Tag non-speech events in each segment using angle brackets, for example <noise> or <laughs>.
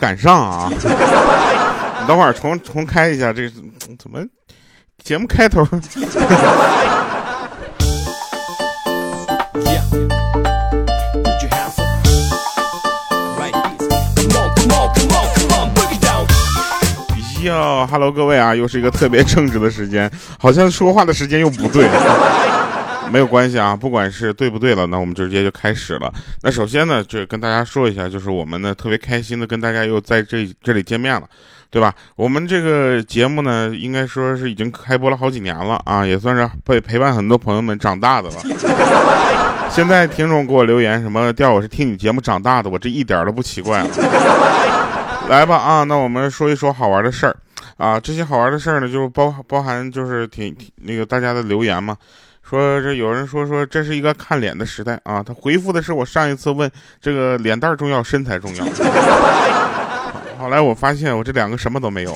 没赶上啊。<laughs> 你等会儿重重开一下，这怎么节目开头？哟，Hello，各位啊，又是一个特别正直的时间，好像说话的时间又不对，没有关系啊，不管是对不对了，那我们直接就开始了。那首先呢，就跟大家说一下，就是我们呢特别开心的跟大家又在这这里见面了，对吧？我们这个节目呢，应该说是已经开播了好几年了啊，也算是陪陪伴很多朋友们长大的了。现在听众给我留言什么调，我是听你节目长大的，我这一点都不奇怪了。来吧啊，那我们说一说好玩的事儿啊。这些好玩的事儿呢，就是包包含就是挺挺那个大家的留言嘛。说这有人说说这是一个看脸的时代啊。他回复的是我上一次问这个脸蛋重要身材重要。<laughs> 后来我发现我这两个什么都没有。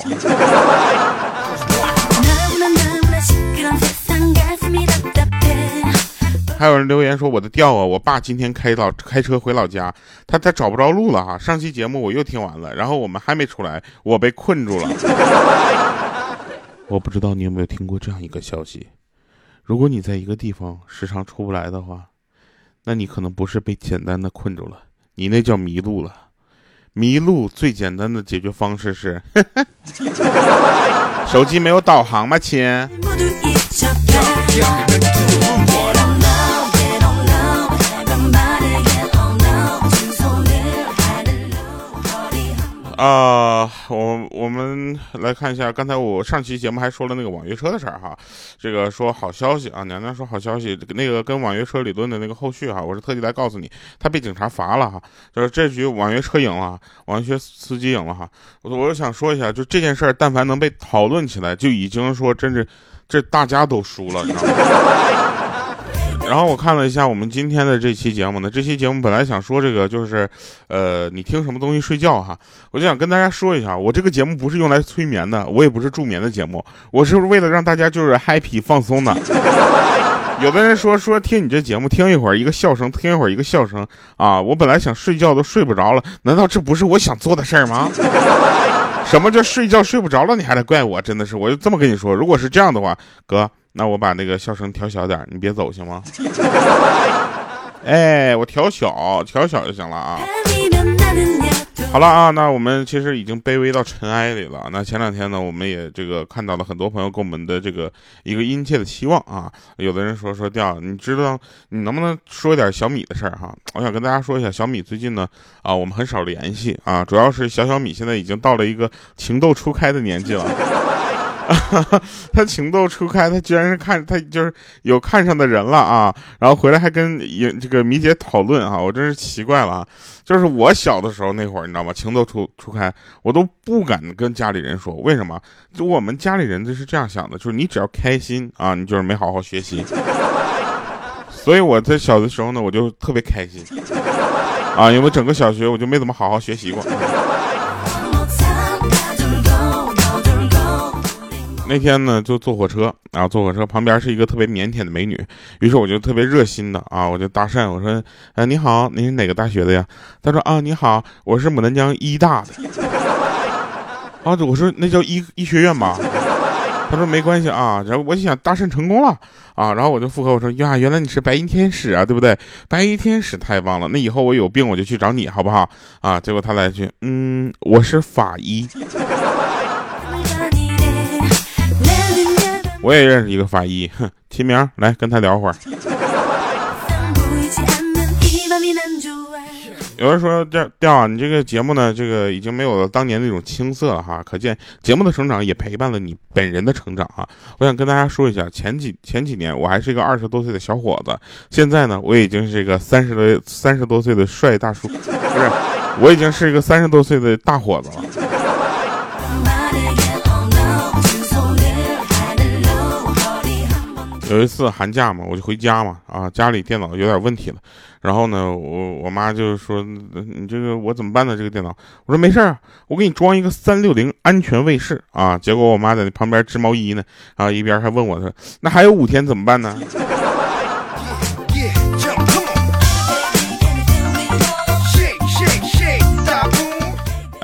还有人留言说我的调啊，我爸今天开老开车回老家，他他找不着路了哈。上期节目我又听完了，然后我们还没出来，我被困住了。<laughs> 我不知道你有没有听过这样一个消息：如果你在一个地方时常出不来的话，那你可能不是被简单的困住了，你那叫迷路了。迷路最简单的解决方式是，<laughs> 手机没有导航吗，亲？啊，我我们来看一下，刚才我上期节目还说了那个网约车的事儿哈，这个说好消息啊，娘娘说好消息，那个跟网约车理论的那个后续哈，我是特地来告诉你，他被警察罚了哈，就是这局网约车赢了，网约车司机赢了哈，我我想说一下，就这件事儿，但凡能被讨论起来，就已经说真是这大家都输了，你知道吗？然后我看了一下我们今天的这期节目呢，这期节目本来想说这个就是，呃，你听什么东西睡觉哈，我就想跟大家说一下，我这个节目不是用来催眠的，我也不是助眠的节目，我是为了让大家就是 happy 放松的。<laughs> 有的人说说听你这节目听一会儿一个笑声，听一会儿一个笑声啊，我本来想睡觉都睡不着了，难道这不是我想做的事儿吗？<laughs> 什么叫睡觉睡不着了你还得怪我？真的是，我就这么跟你说，如果是这样的话，哥。那我把那个笑声调小点，你别走行吗？<laughs> 哎，我调小，调小就行了啊。好了啊，那我们其实已经卑微到尘埃里了。那前两天呢，我们也这个看到了很多朋友给我们的这个一个殷切的期望啊。有的人说说调，你知道你能不能说一点小米的事儿哈？我想跟大家说一下，小米最近呢啊，我们很少联系啊，主要是小小米现在已经到了一个情窦初开的年纪了。<laughs> 他情窦初开，他居然是看他就是有看上的人了啊，然后回来还跟这个米姐讨论啊，我真是奇怪了啊！就是我小的时候那会儿，你知道吗？情窦初初开，我都不敢跟家里人说，为什么？就我们家里人就是这样想的，就是你只要开心啊，你就是没好好学习。所以我在小的时候呢，我就特别开心啊，因为整个小学我就没怎么好好学习过。那天呢，就坐火车，然后坐火车旁边是一个特别腼腆的美女，于是我就特别热心的啊，我就搭讪，我说，哎，你好，你是哪个大学的呀？她说啊，你好，我是牡丹江医大的。<laughs> 啊，我说那叫医医学院吧。她说没关系啊，然后我就想搭讪成功了啊，然后我就附和我说呀，原来你是白衣天使啊，对不对？白衣天使太棒了，那以后我有病我就去找你好不好？啊，结果他来一句，嗯，我是法医。我也认识一个法医，哼，齐明，来跟他聊会儿。有人说调调啊，你这个节目呢，这个已经没有了当年那种青涩了哈，可见节目的成长也陪伴了你本人的成长啊。我想跟大家说一下，前几前几年我还是一个二十多岁的小伙子，现在呢，我已经是一个三十多三十多岁的帅大叔，不是，我已经是一个三十多岁的大伙子了。有一次寒假嘛，我就回家嘛，啊，家里电脑有点问题了，然后呢，我我妈就说，你这个我怎么办呢？这个电脑，我说没事儿，我给你装一个三六零安全卫士啊。结果我妈在那旁边织毛衣呢，啊，一边还问我说，那还有五天怎么办呢？<laughs>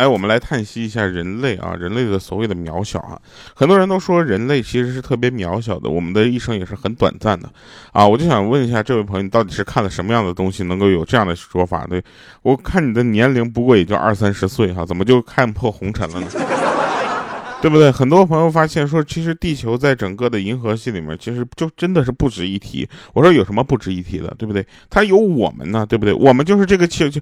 哎，我们来叹息一下人类啊，人类的所谓的渺小啊。很多人都说人类其实是特别渺小的，我们的一生也是很短暂的啊。我就想问一下这位朋友，你到底是看了什么样的东西，能够有这样的说法？对我看你的年龄不过也就二三十岁哈，怎么就看破红尘了呢？<laughs> 对不对？很多朋友发现说，其实地球在整个的银河系里面，其实就真的是不值一提。我说有什么不值一提的，对不对？它有我们呢，对不对？我们就是这个气球，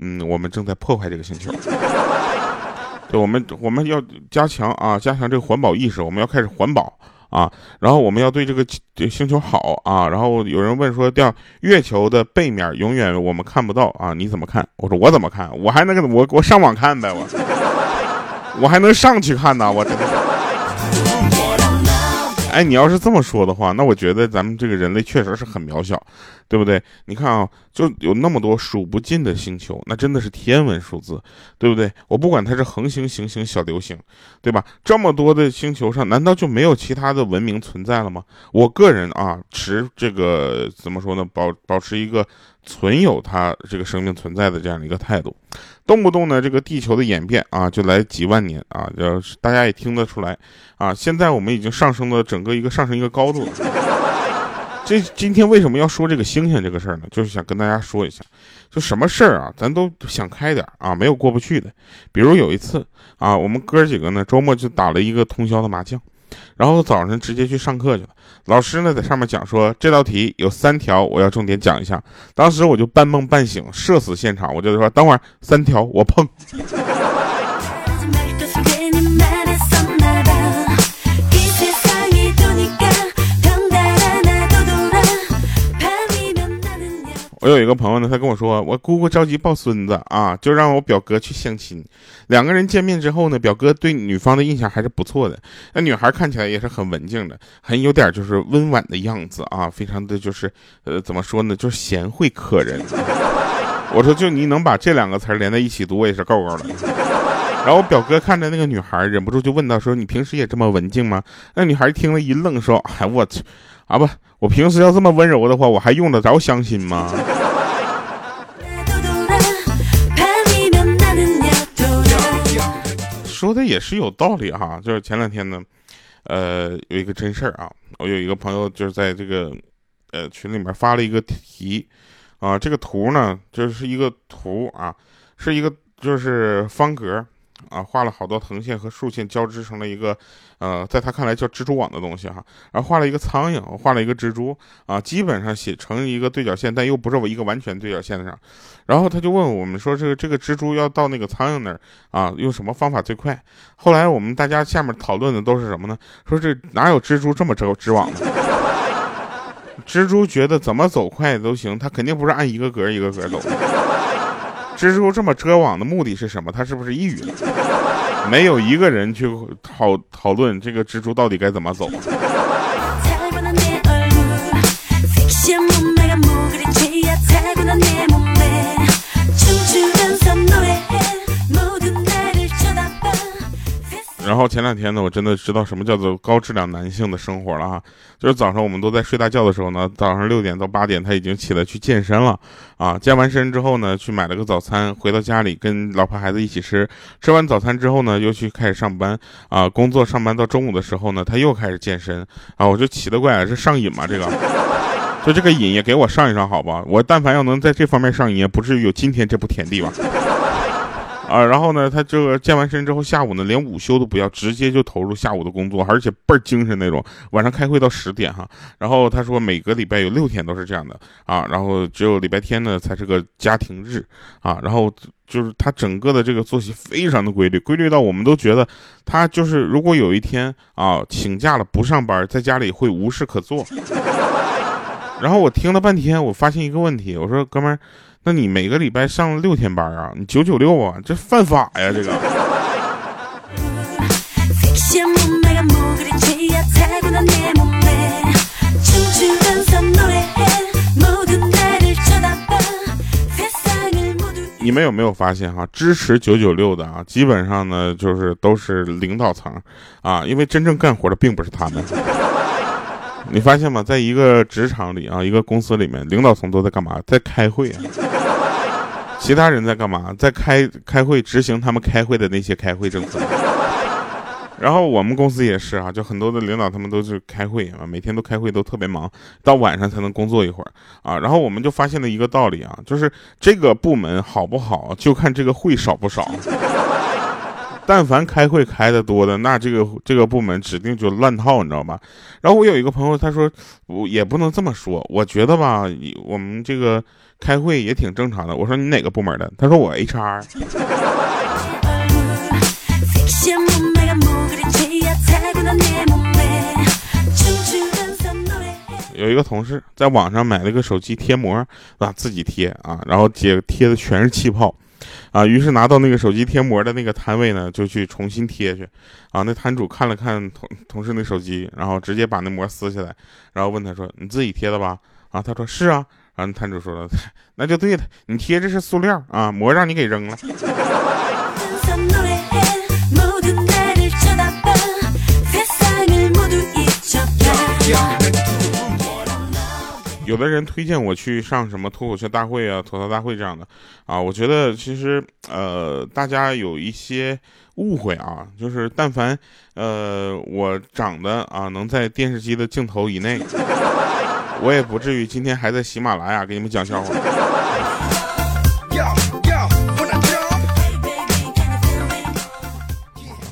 嗯，我们正在破坏这个星球。<laughs> 对，我们我们要加强啊，加强这个环保意识，我们要开始环保啊。然后我们要对这个星球好啊。然后有人问说，掉月球的背面永远我们看不到啊？你怎么看？我说我怎么看？我还能我我上网看呗，我。<laughs> 我还能上去看呢，我真的。哎，你要是这么说的话，那我觉得咱们这个人类确实是很渺小，对不对？你看啊，就有那么多数不尽的星球，那真的是天文数字，对不对？我不管它是恒星、行星、小流星，对吧？这么多的星球上，难道就没有其他的文明存在了吗？我个人啊，持这个怎么说呢？保保持一个。存有它这个生命存在的这样的一个态度，动不动呢，这个地球的演变啊，就来几万年啊，就大家也听得出来啊。现在我们已经上升了整个一个上升一个高度。这今天为什么要说这个星星这个事儿呢？就是想跟大家说一下，就什么事儿啊，咱都想开点啊，没有过不去的。比如有一次啊，我们哥几个呢，周末就打了一个通宵的麻将。然后早上直接去上课去了，老师呢在上面讲说这道题有三条，我要重点讲一下。当时我就半梦半醒，社死现场，我就说等会儿三条我碰。我有一个朋友呢，他跟我说，我姑姑着急抱孙子啊，就让我表哥去相亲。两个人见面之后呢，表哥对女方的印象还是不错的。那女孩看起来也是很文静的，很有点就是温婉的样子啊，非常的就是呃，怎么说呢，就是贤惠可人。<laughs> 我说，就你能把这两个词连在一起读，我也是够够的。然后我表哥看着那个女孩，忍不住就问到说：“你平时也这么文静吗？”那女孩听了一愣，说：“哎，我去。”啊不，我平时要这么温柔的话，我还用得着相亲吗？说的也是有道理哈，就是前两天呢，呃，有一个真事儿啊，我有一个朋友就是在这个呃群里面发了一个题啊，这个图呢就是一个图啊，是一个就是方格。啊，画了好多横线和竖线交织成了一个，呃，在他看来叫蜘蛛网的东西哈。然后画了一个苍蝇，画了一个蜘蛛啊，基本上写成一个对角线，但又不是我一个完全对角线上。然后他就问我们说，这个这个蜘蛛要到那个苍蝇那儿啊，用什么方法最快？后来我们大家下面讨论的都是什么呢？说这哪有蜘蛛这么织织网的？<laughs> 蜘蛛觉得怎么走快都行，它肯定不是按一个格一个格走。蜘蛛这么遮网的目的是什么？它是不是抑郁了？没有一个人去讨讨论这个蜘蛛到底该怎么走。然后前两天呢，我真的知道什么叫做高质量男性的生活了哈。就是早上我们都在睡大觉的时候呢，早上六点到八点他已经起来去健身了啊。健完身之后呢，去买了个早餐，回到家里跟老婆孩子一起吃。吃完早餐之后呢，又去开始上班啊。工作上班到中午的时候呢，他又开始健身啊。我就奇了怪了，这上瘾吗？这个，就这个瘾也给我上一上好吧？我但凡要能在这方面上瘾，也不至于有今天这步田地吧。啊，然后呢，他这个健完身之后，下午呢连午休都不要，直接就投入下午的工作，而且倍儿精神那种。晚上开会到十点哈，然后他说每个礼拜有六天都是这样的啊，然后只有礼拜天呢才是个家庭日啊，然后就是他整个的这个作息非常的规律，规律到我们都觉得他就是如果有一天啊请假了不上班，在家里会无事可做。<laughs> 然后我听了半天，我发现一个问题，我说哥们儿。那你每个礼拜上六天班啊？你九九六啊？这犯法呀！这个。你们有没有发现哈？支持九九六的啊，基本上呢就是都是领导层啊，因为真正干活的并不是他们。你发现吗？在一个职场里啊，一个公司里面，领导层都在干嘛？在开会啊。其他人在干嘛？在开开会，执行他们开会的那些开会政策。然后我们公司也是啊，就很多的领导他们都是开会啊，每天都开会，都特别忙，到晚上才能工作一会儿啊。然后我们就发现了一个道理啊，就是这个部门好不好，就看这个会少不少。但凡开会开的多的，那这个这个部门指定就乱套，你知道吧？然后我有一个朋友，他说我也不能这么说，我觉得吧，我们这个开会也挺正常的。我说你哪个部门的？他说我 HR。有一个同事在网上买了个手机贴膜，啊，自己贴啊，然后贴贴的全是气泡，啊，于是拿到那个手机贴膜的那个摊位呢，就去重新贴去，啊，那摊主看了看同同事那手机，然后直接把那膜撕下来，然后问他说：“你自己贴的吧？”啊，他说：“是啊。”然后摊主说了：“那就对了，你贴这是塑料啊，膜让你给扔了。<laughs> ”有的人推荐我去上什么脱口秀大会啊、吐槽大会这样的，啊，我觉得其实呃，大家有一些误会啊，就是但凡呃我长得啊能在电视机的镜头以内，我也不至于今天还在喜马拉雅给你们讲笑话。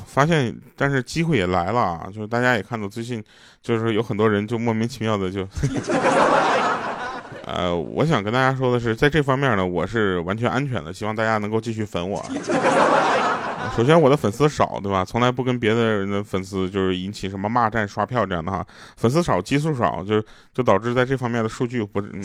发现，但是机会也来了啊！就是大家也看到最近，就是有很多人就莫名其妙的就，<laughs> 呃，我想跟大家说的是，在这方面呢，我是完全安全的，希望大家能够继续粉我。首先，我的粉丝少，对吧？从来不跟别的人的粉丝就是引起什么骂战、刷票这样的哈。粉丝少，基数少，就就导致在这方面的数据不嗯。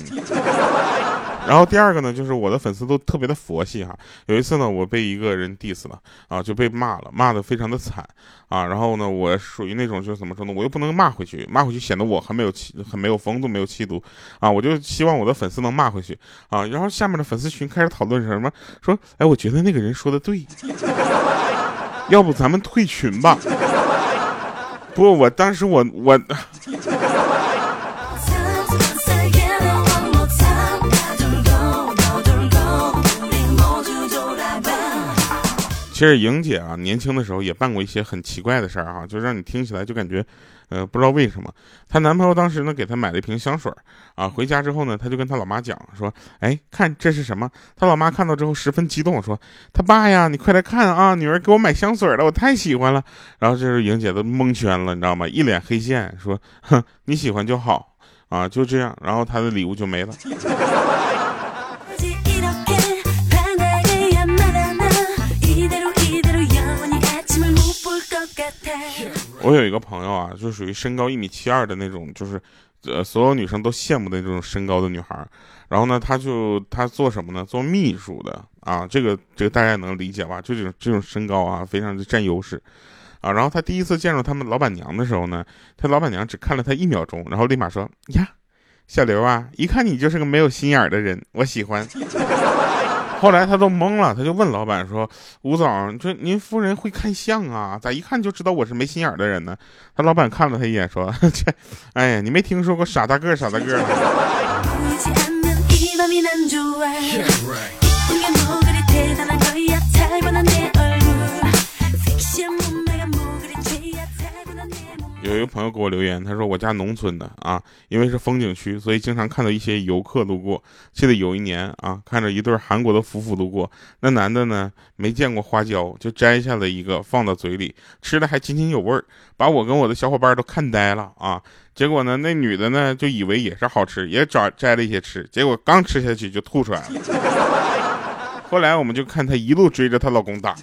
然后第二个呢，就是我的粉丝都特别的佛系哈。有一次呢，我被一个人 diss 了啊，就被骂了，骂的非常的惨啊。然后呢，我属于那种就是怎么说呢，我又不能骂回去，骂回去显得我很没有气，很没有风度，没有气度啊。我就希望我的粉丝能骂回去啊。然后下面的粉丝群开始讨论什么，说，哎，我觉得那个人说的对，<laughs> 要不咱们退群吧？<laughs> 不，我当时我我。其实莹姐啊，年轻的时候也办过一些很奇怪的事儿哈，就让你听起来就感觉，呃，不知道为什么。她男朋友当时呢给她买了一瓶香水啊，回家之后呢，她就跟她老妈讲说，哎，看这是什么？她老妈看到之后十分激动，说，他爸呀，你快来看啊，女儿给我买香水了，我太喜欢了。然后这时候莹姐都蒙圈了，你知道吗？一脸黑线，说，哼，你喜欢就好啊，就这样。然后她的礼物就没了。我有一个朋友啊，就属于身高一米七二的那种，就是，呃，所有女生都羡慕的那种身高的女孩。然后呢，他就他做什么呢？做秘书的啊，这个这个大家能理解吧？就这种这种身高啊，非常的占优势啊。然后他第一次见到他们老板娘的时候呢，他老板娘只看了他一秒钟，然后立马说：“呀，小刘啊，一看你就是个没有心眼的人，我喜欢。” <laughs> 后来他都懵了，他就问老板说：“吴总，这您夫人会看相啊？咋一看就知道我是没心眼的人呢？”他老板看了他一眼说：“这，<laughs> 哎呀，你没听说过傻大个傻大个吗？”有一个朋友给我留言，他说我家农村的啊，因为是风景区，所以经常看到一些游客路过。记得有一年啊，看着一对韩国的夫妇路过，那男的呢没见过花椒，就摘下了一个放到嘴里，吃的还津津有味儿，把我跟我的小伙伴都看呆了啊。结果呢，那女的呢就以为也是好吃，也找摘了一些吃，结果刚吃下去就吐出来了。后来我们就看她一路追着她老公打。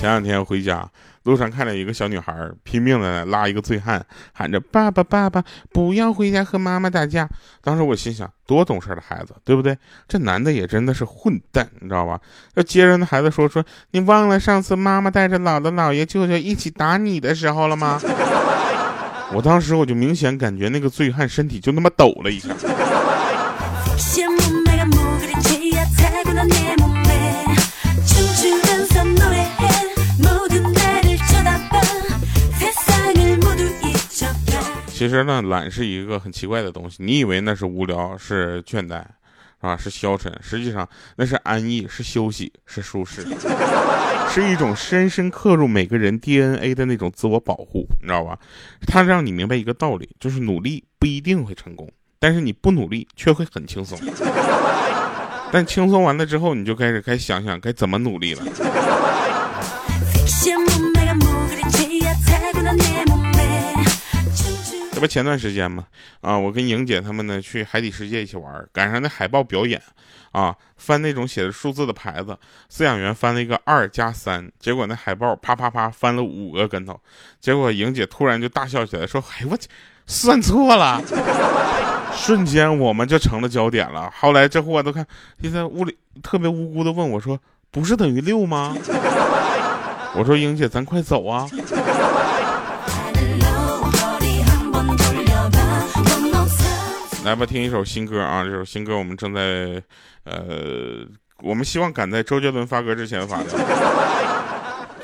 前两天回家，路上看到一个小女孩拼命的拉一个醉汉，喊着“爸爸，爸爸，不要回家和妈妈打架”。当时我心想，多懂事的孩子，对不对？这男的也真的是混蛋，你知道吧？要接着那孩子说说，你忘了上次妈妈带着姥姥、姥爷、舅舅一起打你的时候了吗？<laughs> 我当时我就明显感觉那个醉汉身体就那么抖了一下。其实呢，懒是一个很奇怪的东西。你以为那是无聊，是倦怠，啊，是消沉，实际上那是安逸，是休息，是舒适，<laughs> 是一种深深刻入每个人 DNA 的那种自我保护，你知道吧？它让你明白一个道理，就是努力不一定会成功，但是你不努力却会很轻松。<laughs> 但轻松完了之后，你就开始该想想该怎么努力了。不前段时间吗？啊，我跟莹姐他们呢去海底世界一起玩，赶上那海豹表演，啊，翻那种写着数字的牌子，饲养员翻了一个二加三，结果那海豹啪啪啪翻了五个跟头，结果莹姐突然就大笑起来，说：“哎我算错了。”瞬间我们就成了焦点了。后来这货都看，就在屋里特别无辜的问我说：“不是等于六吗？” <laughs> 我说：“莹姐，咱快走啊！”来吧，听一首新歌啊！这首新歌我们正在，呃，我们希望赶在周杰伦发歌之前发的。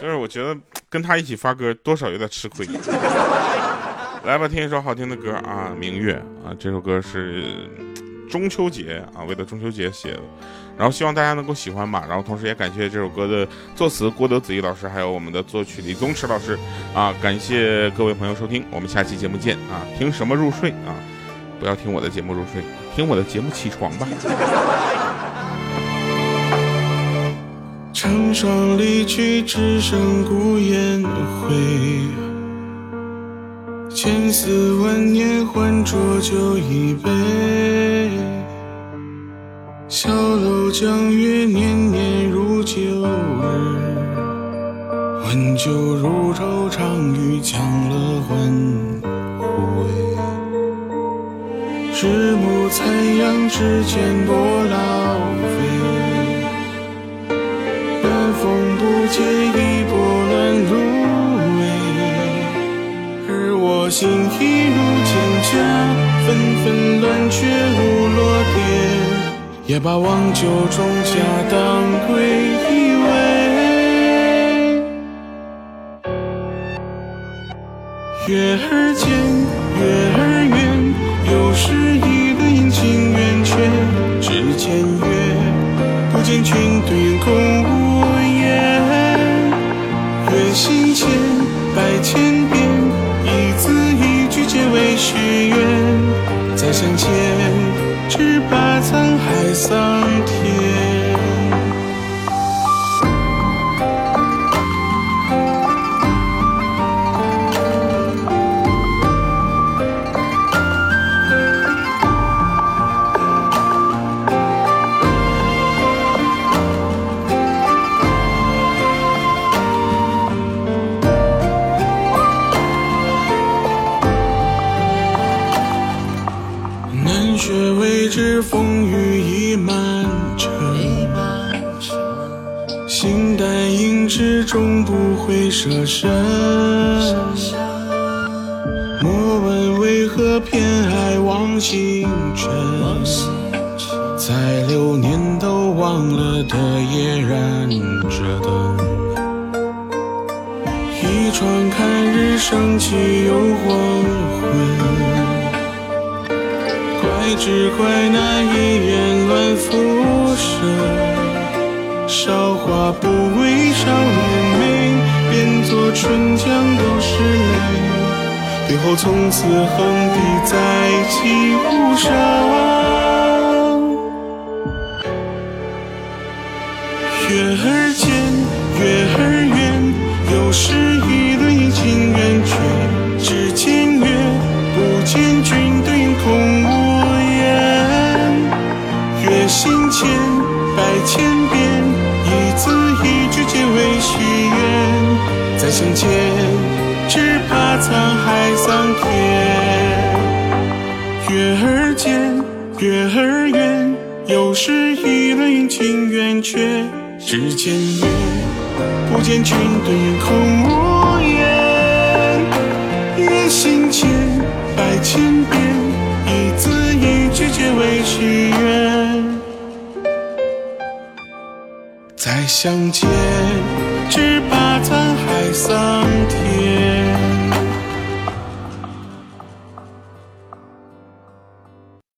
就是我觉得跟他一起发歌多少有点吃亏。来吧，听一首好听的歌啊，《明月》啊，这首歌是中秋节啊，为了中秋节写的，然后希望大家能够喜欢吧。然后同时也感谢这首歌的作词郭德子怡老师，还有我们的作曲李宗池老师啊，感谢各位朋友收听，我们下期节目见啊！听什么入睡啊？不要听我的节目入睡，听我的节目起床吧。成双离去，只剩孤雁回。千丝万年，换浊酒一杯。小楼江月，年年如旧日。温酒如愁，长与江乐欢无味。日暮残阳，指尖多老飞。南风不解，一波乱芦苇，而。我心已如蒹葭，纷纷乱却如落蝶，也把忘旧种下当归依偎。月儿尖，舍身，莫问为何偏爱望星辰，在流年都忘了的夜燃着灯，一窗看日升起又黄昏，怪只怪那一眼乱浮生，韶华不为少年。变作春江都是泪，最后从此横笛再起无声。月儿尖，月儿圆，又是再相见，只怕沧海桑田。月儿尖，月儿圆，又是一轮阴晴圆缺。只见月，不见君，对空无言。月心间，百千遍，一字一句皆为许愿。再相见。只怕沧海桑田。